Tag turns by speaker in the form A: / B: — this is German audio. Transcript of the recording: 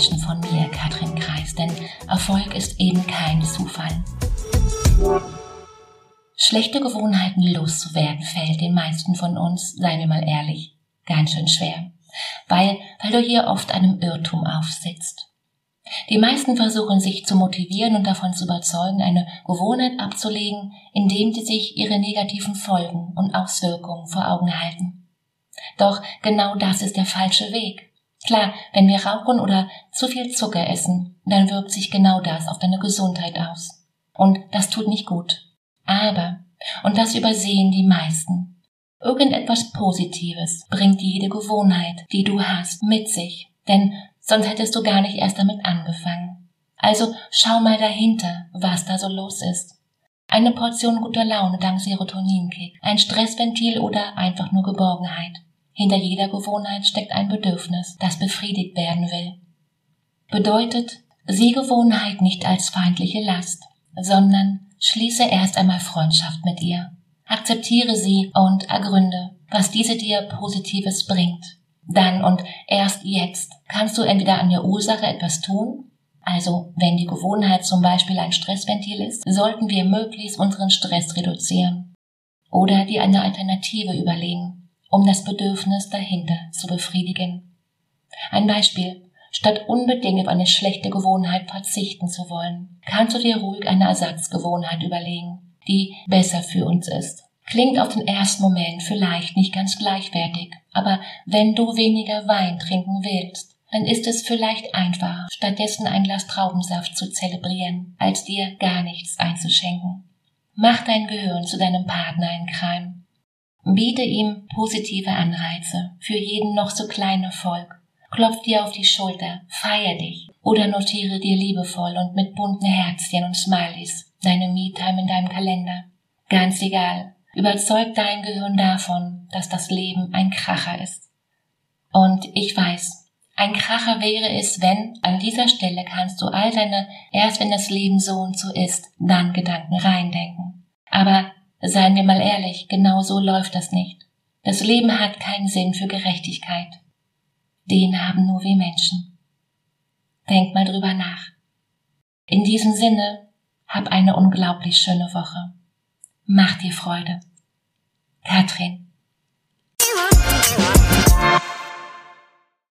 A: Affirmation von mir, Katrin Kreis, denn Erfolg ist eben kein Zufall. Schlechte Gewohnheiten loszuwerden fällt den meisten von uns, seien wir mal ehrlich, ganz schön schwer, weil, weil du hier oft einem Irrtum aufsitzt. Die meisten versuchen sich zu motivieren und davon zu überzeugen, eine Gewohnheit abzulegen, indem sie sich ihre negativen Folgen und Auswirkungen vor Augen halten. Doch genau das ist der falsche Weg. Klar, wenn wir rauchen oder zu viel Zucker essen, dann wirkt sich genau das auf deine Gesundheit aus. Und das tut nicht gut. Aber, und das übersehen die meisten, irgendetwas Positives bringt jede Gewohnheit, die du hast, mit sich. Denn sonst hättest du gar nicht erst damit angefangen. Also schau mal dahinter, was da so los ist. Eine Portion guter Laune dank Serotoninkick, ein Stressventil oder einfach nur Geborgenheit. Hinter jeder Gewohnheit steckt ein Bedürfnis, das befriedigt werden will. Bedeutet, sieh Gewohnheit nicht als feindliche Last, sondern schließe erst einmal Freundschaft mit ihr. Akzeptiere sie und ergründe, was diese dir Positives bringt. Dann und erst jetzt kannst du entweder an der Ursache etwas tun, also wenn die Gewohnheit zum Beispiel ein Stressventil ist, sollten wir möglichst unseren Stress reduzieren oder dir eine Alternative überlegen, um das Bedürfnis dahinter zu befriedigen. Ein Beispiel. Statt unbedingt auf eine schlechte Gewohnheit verzichten zu wollen, kannst du dir ruhig eine Ersatzgewohnheit überlegen, die besser für uns ist. Klingt auf den ersten Moment vielleicht nicht ganz gleichwertig, aber wenn du weniger Wein trinken willst, dann ist es vielleicht einfacher, stattdessen ein Glas Traubensaft zu zelebrieren, als dir gar nichts einzuschenken. Mach dein Gehirn zu deinem Partner in Crime. Biete ihm positive Anreize für jeden noch so kleinen Erfolg. Klopf dir auf die Schulter, feier dich oder notiere dir liebevoll und mit bunten Herzchen und Smileys deine Me-Time in deinem Kalender. Ganz egal, Überzeug dein Gehirn davon, dass das Leben ein Kracher ist. Und ich weiß, ein Kracher wäre es, wenn an dieser Stelle kannst du all deine, erst wenn das Leben so und so ist, dann Gedanken reindenken. Aber seien wir mal ehrlich, genau so läuft das nicht. Das Leben hat keinen Sinn für Gerechtigkeit. Den haben nur wir Menschen. Denk mal drüber nach. In diesem Sinne, hab eine unglaublich schöne Woche. Mach dir Freude. Katrin.